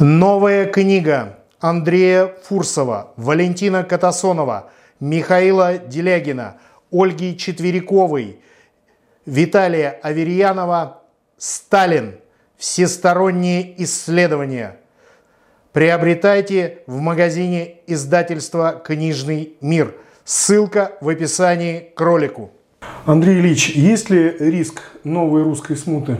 Новая книга Андрея Фурсова, Валентина Катасонова, Михаила Делягина, Ольги Четвериковой, Виталия Аверьянова «Сталин. Всесторонние исследования». Приобретайте в магазине издательства «Книжный мир». Ссылка в описании к ролику. Андрей Ильич, есть ли риск новой русской смуты?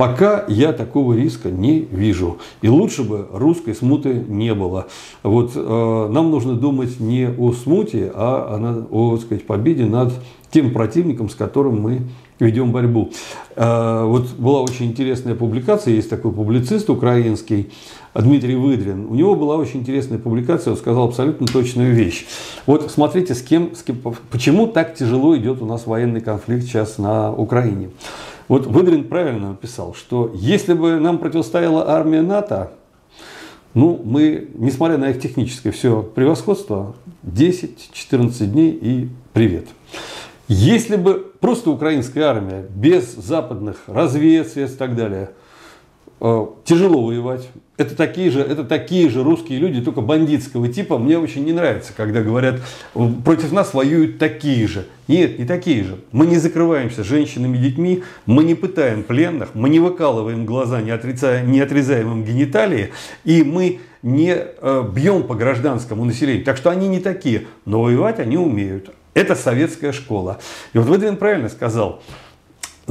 Пока я такого риска не вижу. И лучше бы русской смуты не было. Вот э, нам нужно думать не о смуте, а о, о сказать, победе над тем противником, с которым мы ведем борьбу. Э, вот была очень интересная публикация, есть такой публицист украинский, Дмитрий Выдрин. У него была очень интересная публикация, он сказал абсолютно точную вещь. Вот смотрите, с кем, с кем, почему так тяжело идет у нас военный конфликт сейчас на Украине. Вот Выдрин правильно написал, что если бы нам противостояла армия НАТО, ну, мы, несмотря на их техническое все превосходство, 10-14 дней и привет. Если бы просто украинская армия без западных разведсредств и так далее, тяжело воевать, это такие же, это такие же русские люди, только бандитского типа. Мне очень не нравится, когда говорят, против нас воюют такие же. Нет, не такие же. Мы не закрываемся женщинами и детьми, мы не пытаем пленных, мы не выкалываем глаза, не, отрицая, не отрезаем гениталии, и мы не э, бьем по гражданскому населению. Так что они не такие, но воевать они умеют. Это советская школа. И вот Выдвин правильно сказал,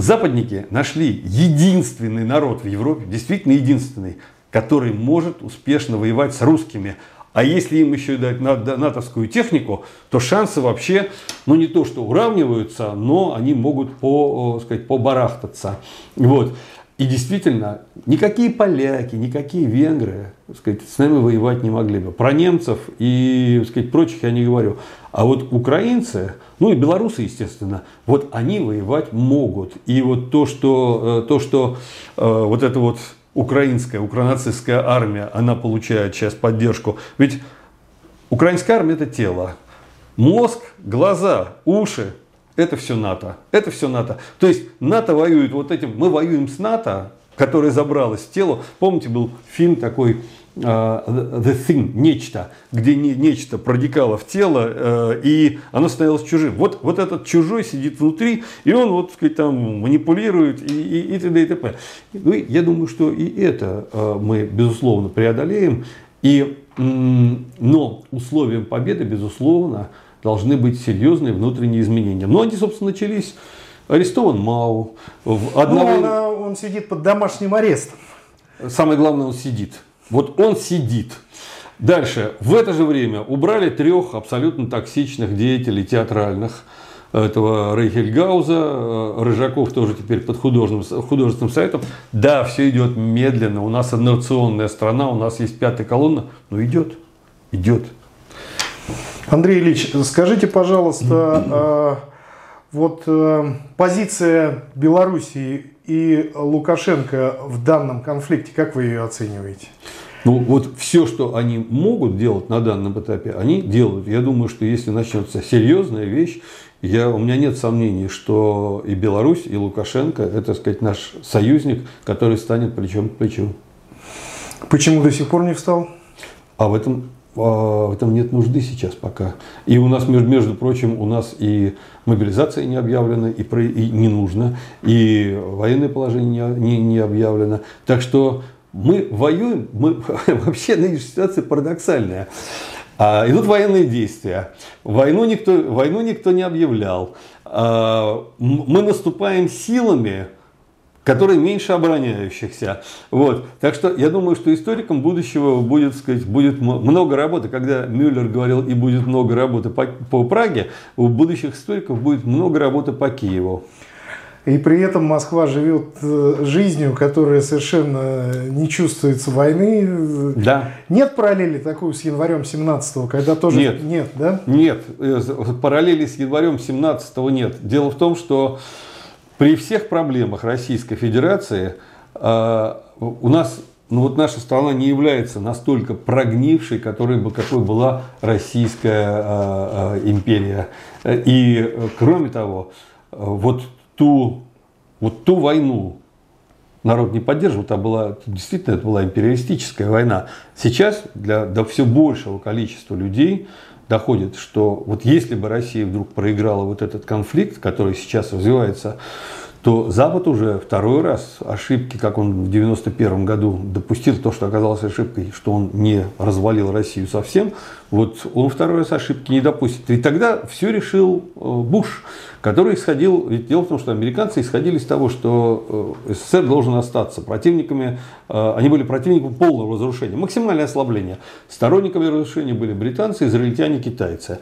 западники нашли единственный народ в Европе, действительно единственный, который может успешно воевать с русскими. А если им еще дать натовскую технику, то шансы вообще, ну не то что уравниваются, но они могут по, сказать, побарахтаться. Вот. И действительно, никакие поляки, никакие венгры сказать, с нами воевать не могли бы. Про немцев и сказать, прочих я не говорю. А вот украинцы, ну и белорусы, естественно, вот они воевать могут. И вот то, что, э, то, что э, вот это вот украинская, укранацистская армия, она получает сейчас поддержку. Ведь украинская армия это тело. Мозг, глаза, уши – это все НАТО. Это все НАТО. То есть НАТО воюет вот этим, мы воюем с НАТО, которое забралось в тело. Помните, был фильм такой Uh, the Thing, нечто, где не, нечто проникало в тело, uh, и оно становилось чужим. Вот, вот этот чужой сидит внутри, и он вот, сказать, там манипулирует, и, и, и т.д. и т.п. Ну, я думаю, что и это uh, мы, безусловно, преодолеем. И, но условием победы, безусловно, должны быть серьезные внутренние изменения. Но они, собственно, начались. Арестован Мау. В одного... Ну, он, он сидит под домашним арестом. Самое главное, он сидит. Вот он сидит. Дальше. В это же время убрали трех абсолютно токсичных деятелей театральных. Этого Рейхельгауза, э, Рыжаков тоже теперь под художественным, художественным сайтом. Да, все идет медленно. У нас инновационная страна, у нас есть пятая колонна. Но идет. Идет. Андрей Ильич, скажите, пожалуйста, а, вот э, позиция Белоруссии и Лукашенко в данном конфликте, как вы ее оцениваете? Ну вот все, что они могут делать на данном этапе, они делают. Я думаю, что если начнется серьезная вещь, я, у меня нет сомнений, что и Беларусь, и Лукашенко, это, так сказать, наш союзник, который станет плечом к плечу. Почему до сих пор не встал? А в этом в этом нет нужды сейчас пока. И у нас, между, прочим, у нас и мобилизация не объявлена, и, про, и не нужно, и военное положение не, не, не объявлено. Так что мы воюем, мы, вообще ситуация парадоксальная. А, идут военные действия. Войну никто, войну никто не объявлял. А, мы наступаем силами, которые меньше обороняющихся. Вот. Так что я думаю, что историкам будущего будет, сказать, будет много работы. Когда Мюллер говорил и будет много работы по, по Праге, у будущих историков будет много работы по Киеву. И при этом Москва живет э, жизнью, которая совершенно не чувствуется войны. Да. Нет параллели такой с январем 17-го, когда тоже нет, нет да? Нет, э, параллели с январем 17-го нет. Дело в том, что при всех проблемах Российской Федерации э, у нас ну вот наша страна не является настолько прогнившей, которой, какой была Российская э, э, империя. И кроме того, вот ту, вот ту войну, народ не поддерживал, это была, действительно, это была империалистическая война. Сейчас для, до все большего количества людей доходит, что вот если бы Россия вдруг проиграла вот этот конфликт, который сейчас развивается то Запад уже второй раз ошибки, как он в 91 году допустил то, что оказалось ошибкой, что он не развалил Россию совсем, вот он второй раз ошибки не допустит. И тогда все решил э, Буш, который исходил, ведь дело в том, что американцы исходили из того, что э, СССР должен остаться противниками, э, они были противниками полного разрушения, максимальное ослабление. Сторонниками разрушения были британцы, израильтяне, китайцы.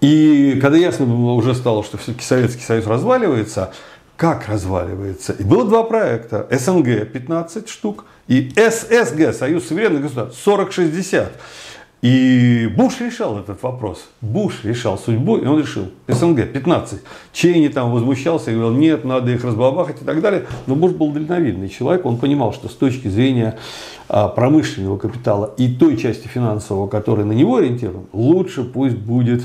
И когда ясно уже стало, что все-таки Советский Союз разваливается, как разваливается. И было два проекта. СНГ 15 штук и ССГ, Союз суверенных государств, 40-60. И Буш решал этот вопрос. Буш решал судьбу, и он решил. СНГ 15. Чейни там возмущался и говорил, нет, надо их разбабахать и так далее. Но Буш был дальновидный человек, он понимал, что с точки зрения а, промышленного капитала и той части финансового, которая на него ориентирована, лучше пусть будет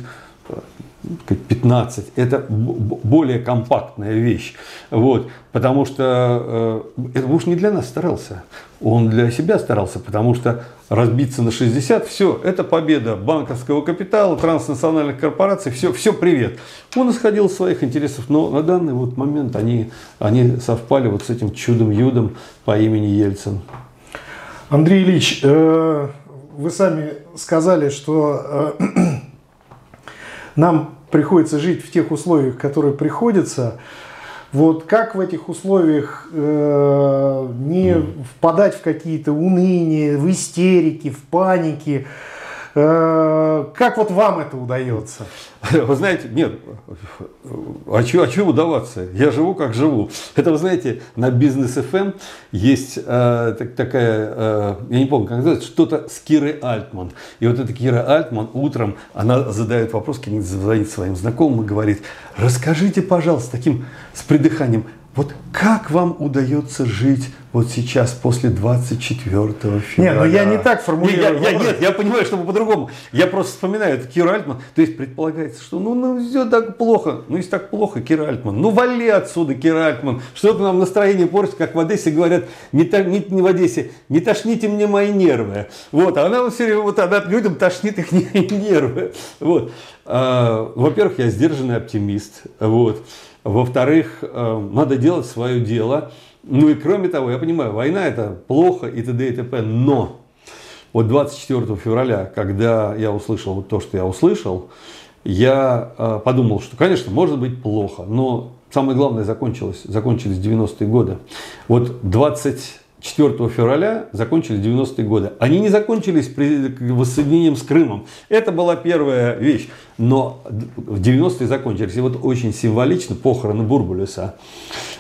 15. Это более компактная вещь. Вот. Потому что э, это уж не для нас старался. Он для себя старался, потому что разбиться на 60, все, это победа банковского капитала, транснациональных корпораций, все, все привет. Он исходил из своих интересов, но на данный вот момент они, они совпали вот с этим чудом-юдом по имени Ельцин. Андрей Ильич, э, вы сами сказали, что э, нам приходится жить в тех условиях, которые приходится. Вот как в этих условиях э, не впадать в какие-то уныния, в истерики, в паники, как вот вам это удается? Вы знаете, нет, а что, а что удаваться? Я живу как живу. Это, вы знаете, на бизнес FM эм есть э, так, такая, э, я не помню, как называется, что-то с Кирой Альтман. И вот эта Кира Альтман утром, она задает вопрос, звонит своим знакомым и говорит, расскажите, пожалуйста, таким с придыханием, вот как вам удается жить вот сейчас, после 24 февраля? Нет, ну я не так формулирую. Я, я, нет, я понимаю, что по-другому. Я просто вспоминаю, это Кира Альтман. То есть предполагается, что ну, ну все так плохо. Ну если так плохо, Кира Альтман. Ну вали отсюда, Кира Альтман. Что-то нам настроение портит, как в Одессе говорят, не, та, не, не в Одессе, не тошните мне мои нервы. Вот, а она все время, вот она людям тошнит их нервы. Вот. А, во-первых, я сдержанный оптимист. Вот. Во-вторых, э, надо делать свое дело. Ну и кроме того, я понимаю, война это плохо и т.д. и т.п. Но вот 24 февраля, когда я услышал вот то, что я услышал, я э, подумал, что, конечно, может быть плохо, но самое главное закончилось, закончились 90-е годы. Вот 20 4 февраля закончились 90-е годы. Они не закончились при воссоединением с Крымом. Это была первая вещь. Но в 90-е закончились. И вот очень символично похороны Бурбулиса.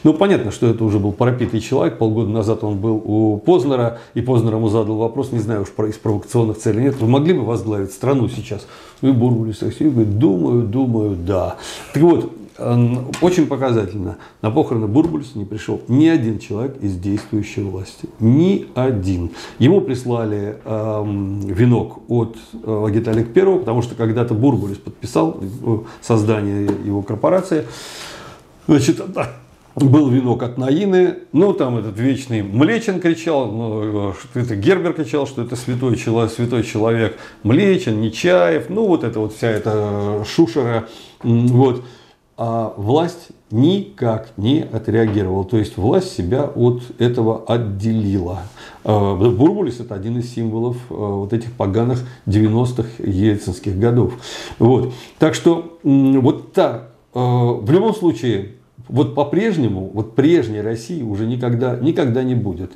Ну, понятно, что это уже был пропитый человек. Полгода назад он был у Познера. И Познер ему задал вопрос, не знаю уж про из провокационных целей нет. Вы могли бы возглавить страну сейчас? И Бурбулис говорит, думаю, думаю, да. Так вот, очень показательно. На похороны Бурбулиса не пришел ни один человек из действующей власти. Ни один. Ему прислали э, венок от э, Геталик Первого, потому что когда-то Бурбулис подписал э, создание его корпорации. Значит, был венок от Наины, ну там этот вечный Млечин кричал, ну, что это Гербер кричал, что это святой человек, святой человек Млечин, Нечаев, ну вот это вот вся эта шушера, вот а власть никак не отреагировала. То есть власть себя от этого отделила. А, Бурбулис это один из символов а, вот этих поганых 90-х ельцинских годов. Вот. Так что вот так, а, в любом случае, вот по-прежнему, вот прежней России уже никогда, никогда не будет.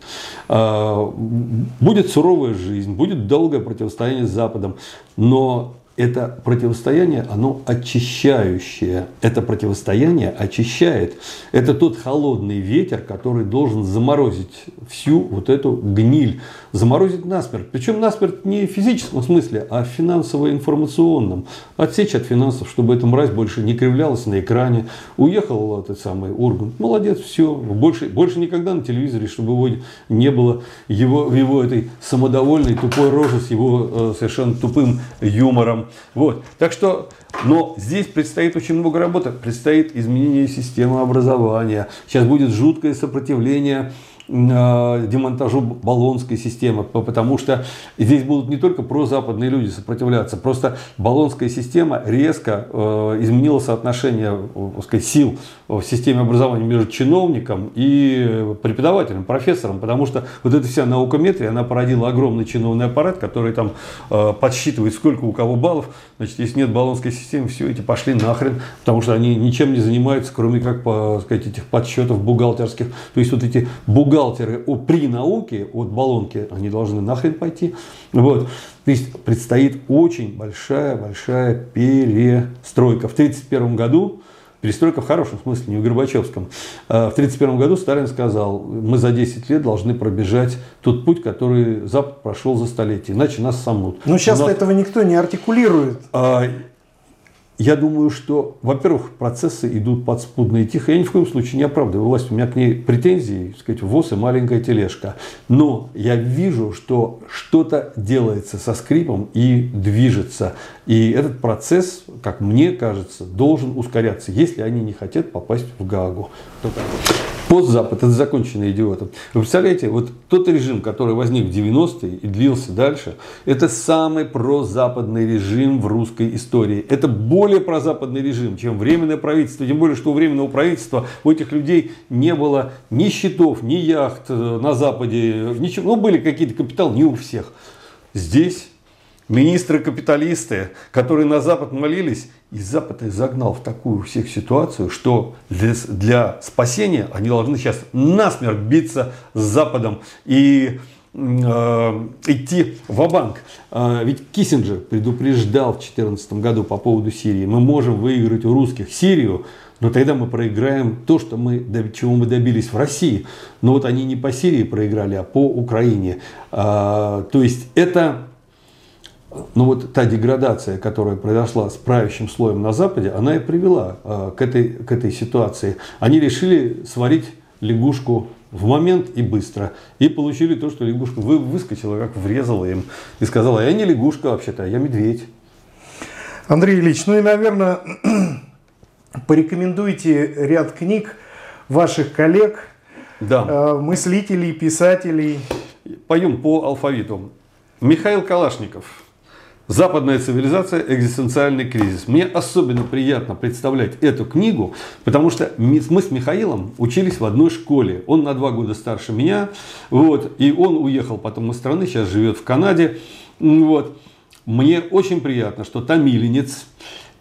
Будет суровая жизнь, будет долгое противостояние с Западом, но это противостояние, оно очищающее. Это противостояние очищает. Это тот холодный ветер, который должен заморозить всю вот эту гниль. Заморозить насмерть. Причем насмерть не в физическом смысле, а в финансово-информационном. Отсечь от финансов, чтобы эта мразь больше не кривлялась на экране. Уехал этот самый Ургант. Молодец, все. Больше, больше никогда на телевизоре, чтобы его не было его, его этой самодовольной тупой рожи с его э, совершенно тупым юмором вот. Так что, но здесь предстоит очень много работы. Предстоит изменение системы образования. Сейчас будет жуткое сопротивление демонтажу баллонской системы, потому что здесь будут не только прозападные люди сопротивляться, просто баллонская система резко э, изменила соотношение сказать, сил в системе образования между чиновником и преподавателем, профессором, потому что вот эта вся наукометрия, она породила огромный чиновный аппарат, который там э, подсчитывает, сколько у кого баллов, значит, если нет баллонской системы, все эти пошли нахрен, потому что они ничем не занимаются, кроме как, сказать, этих подсчетов бухгалтерских. То есть вот эти бухгалтеры при науке от баллонки, они должны нахрен пойти. Вот. То есть предстоит очень большая-большая перестройка. В 1931 году Перестройка в хорошем смысле, не в Горбачевском. А, в 1931 году Сталин сказал, мы за 10 лет должны пробежать тот путь, который Запад прошел за столетие, иначе нас сомнут. Но сейчас нас... этого никто не артикулирует. А, я думаю, что, во-первых, процессы идут подспудно и тихо. Я ни в коем случае не оправдываю власть. У меня к ней претензии, так сказать, ВОЗ и маленькая тележка. Но я вижу, что что-то делается со скрипом и движется. И этот процесс, как мне кажется, должен ускоряться, если они не хотят попасть в Гаагу. Постзапад – это законченный идиотом. Вы представляете, вот тот режим, который возник в 90-е и длился дальше, это самый прозападный режим в русской истории. Это более прозападный режим, чем временное правительство. Тем более, что у временного правительства у этих людей не было ни счетов, ни яхт э, на Западе, ничего. Ну, были какие-то капиталы, не у всех. Здесь Министры-капиталисты, которые на Запад молились, и Запад их загнал в такую всех ситуацию, что для, для спасения они должны сейчас насмерть биться с Западом и э, идти в банк э, Ведь Киссинджер предупреждал в 2014 году по поводу Сирии. Мы можем выиграть у русских Сирию, но тогда мы проиграем то, что мы, чего мы добились в России. Но вот они не по Сирии проиграли, а по Украине. А, то есть это но вот та деградация, которая произошла с правящим слоем на Западе, она и привела э, к, этой, к этой ситуации. Они решили сварить лягушку в момент и быстро. И получили то, что лягушка вы, выскочила, как врезала им. И сказала, я не лягушка вообще-то, я медведь. Андрей Ильич, ну и, наверное, порекомендуйте ряд книг ваших коллег, да. э, мыслителей, писателей. Пойдем по алфавиту. Михаил Калашников – Западная цивилизация, экзистенциальный кризис. Мне особенно приятно представлять эту книгу, потому что мы с Михаилом учились в одной школе. Он на два года старше меня, вот, и он уехал потом из страны, сейчас живет в Канаде. Вот. Мне очень приятно, что Томиленец,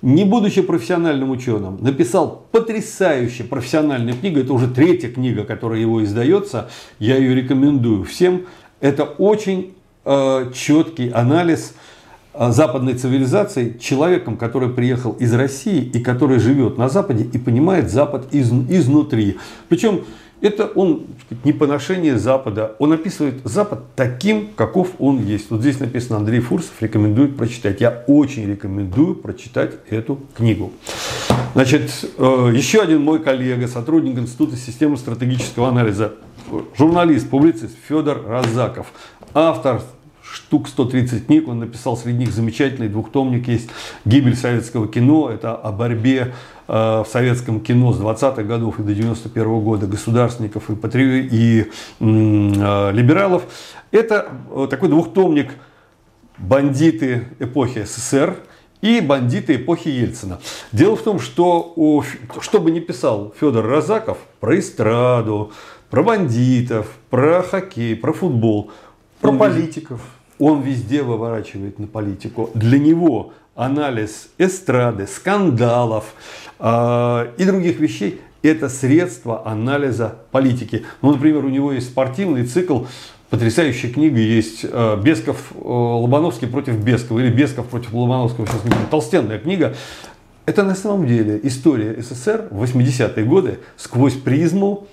не будучи профессиональным ученым, написал потрясающую профессиональную книгу. Это уже третья книга, которая его издается. Я ее рекомендую всем. Это очень э, четкий анализ западной цивилизацией человеком, который приехал из России и который живет на Западе и понимает Запад из, изнутри. Причем это он сказать, не поношение Запада, он описывает Запад таким, каков он есть. Вот здесь написано Андрей Фурсов рекомендует прочитать. Я очень рекомендую прочитать эту книгу. Значит, э, еще один мой коллега, сотрудник Института системы стратегического анализа, журналист, публицист Федор Разаков, автор штук 130 книг он написал, среди них замечательный двухтомник есть «Гибель советского кино». Это о борьбе э, в советском кино с 20-х годов и до 91 -го года государственников и, патри... и э, либералов. Это э, такой двухтомник «Бандиты эпохи СССР», и бандиты эпохи Ельцина. Дело в том, что что бы ни писал Федор Розаков про эстраду, про бандитов, про хоккей, про футбол, про политиков он везде выворачивает на политику. Для него анализ эстрады, скандалов э, и других вещей – это средство анализа политики. Ну, например, у него есть спортивный цикл, потрясающая книга есть э, Бесков, э, Лобановский против Бескова или Бесков против Лобановского, сейчас не помню, толстенная книга. Это на самом деле история СССР в 80-е годы сквозь призму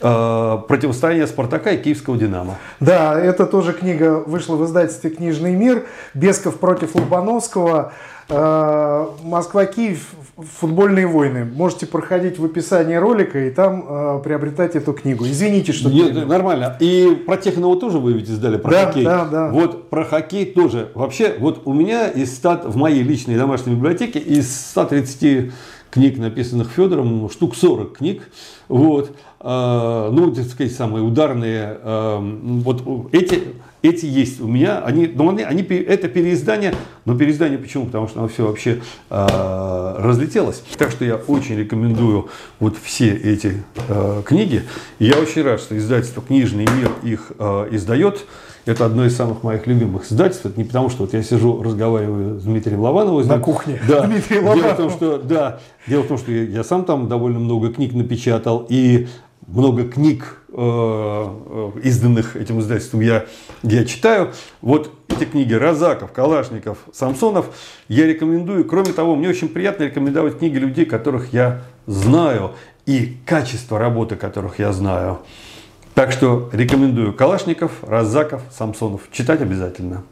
противостояние Спартака и Киевского Динамо. Да, это тоже книга вышла в издательстве «Книжный мир». Бесков против Лобановского. Э, Москва-Киев. Футбольные войны. Можете проходить в описании ролика и там э, приобретать эту книгу. Извините, что... Нет, нормально. И про Техново тоже вы ведь издали, про да, хоккей. Да, да. Вот про хоккей тоже. Вообще, вот у меня из 100, в моей личной домашней библиотеке из 130 книг, написанных Федором, ну, штук 40 книг. Вот. А, ну, так сказать, самые ударные. Вот эти, эти есть у меня. Они, но они, они, это переиздание. Но переиздание почему? Потому что оно все вообще э, разлетелось. Так что я очень рекомендую вот все эти э, книги. Я очень рад, что издательство «Книжный мир» их э, издает. Это одно из самых моих любимых издательств. Это не потому, что вот я сижу, разговариваю с Дмитрием Лавановым. На кухне. Да. Дмитрий Лаванов. Дело в том, что, да, дело в том, что я, я сам там довольно много книг напечатал. И много книг, э, э, изданных этим издательством, я, я читаю. Вот эти книги Розаков, Калашников, Самсонов я рекомендую. Кроме того, мне очень приятно рекомендовать книги людей, которых я знаю, и качество работы которых я знаю. Так что рекомендую Калашников, Разаков, Самсонов. Читать обязательно.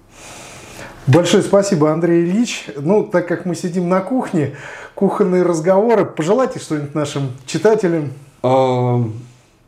Большое спасибо, Андрей Ильич. Ну, так как мы сидим на кухне, кухонные разговоры, пожелайте что-нибудь нашим читателям. А,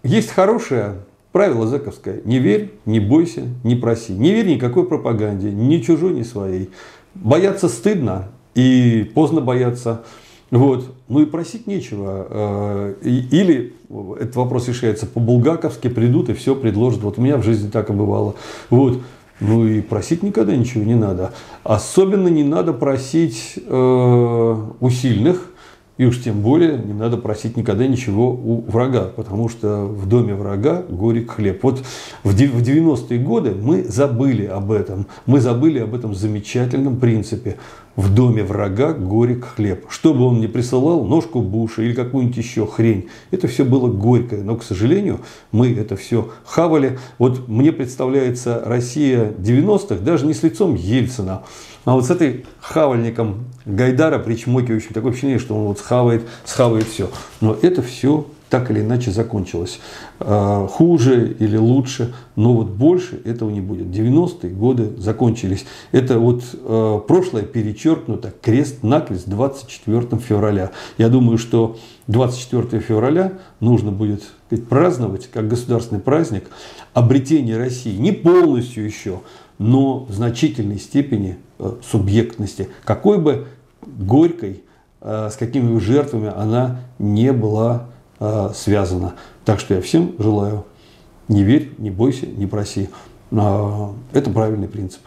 есть хорошее правило заковское. Не верь, не бойся, не проси. Не верь никакой пропаганде, ни чужой, ни своей. Бояться стыдно и поздно бояться. Вот. Ну и просить нечего. Э, или этот вопрос решается по-булгаковски, придут и все предложат. Вот у меня в жизни так и бывало. Вот. Ну и просить никогда ничего не надо. Особенно не надо просить э, у сильных, и уж тем более не надо просить никогда ничего у врага, потому что в доме врага горек хлеб. Вот в 90-е годы мы забыли об этом. Мы забыли об этом замечательном принципе. В доме врага горек хлеб. Что бы он ни присылал, ножку Буша или какую-нибудь еще хрень, это все было горькое. Но, к сожалению, мы это все хавали. Вот мне представляется Россия 90-х даже не с лицом Ельцина, а вот с этой хавальником Гайдара, причмокивающим, такое ощущение, что он вот схавает, схавает все. Но это все так или иначе закончилось. А, хуже или лучше, но вот больше этого не будет. 90-е годы закончились. Это вот а, прошлое перечеркнуто крест-накрест 24 февраля. Я думаю, что 24 февраля нужно будет праздновать как государственный праздник обретение России. Не полностью еще, но в значительной степени субъектности. Какой бы горькой, э, с какими бы жертвами она не была э, связана. Так что я всем желаю не верь, не бойся, не проси. Это правильный принцип.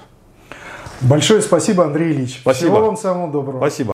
Большое спасибо, Андрей Ильич. Спасибо. Всего вам самого доброго. Спасибо.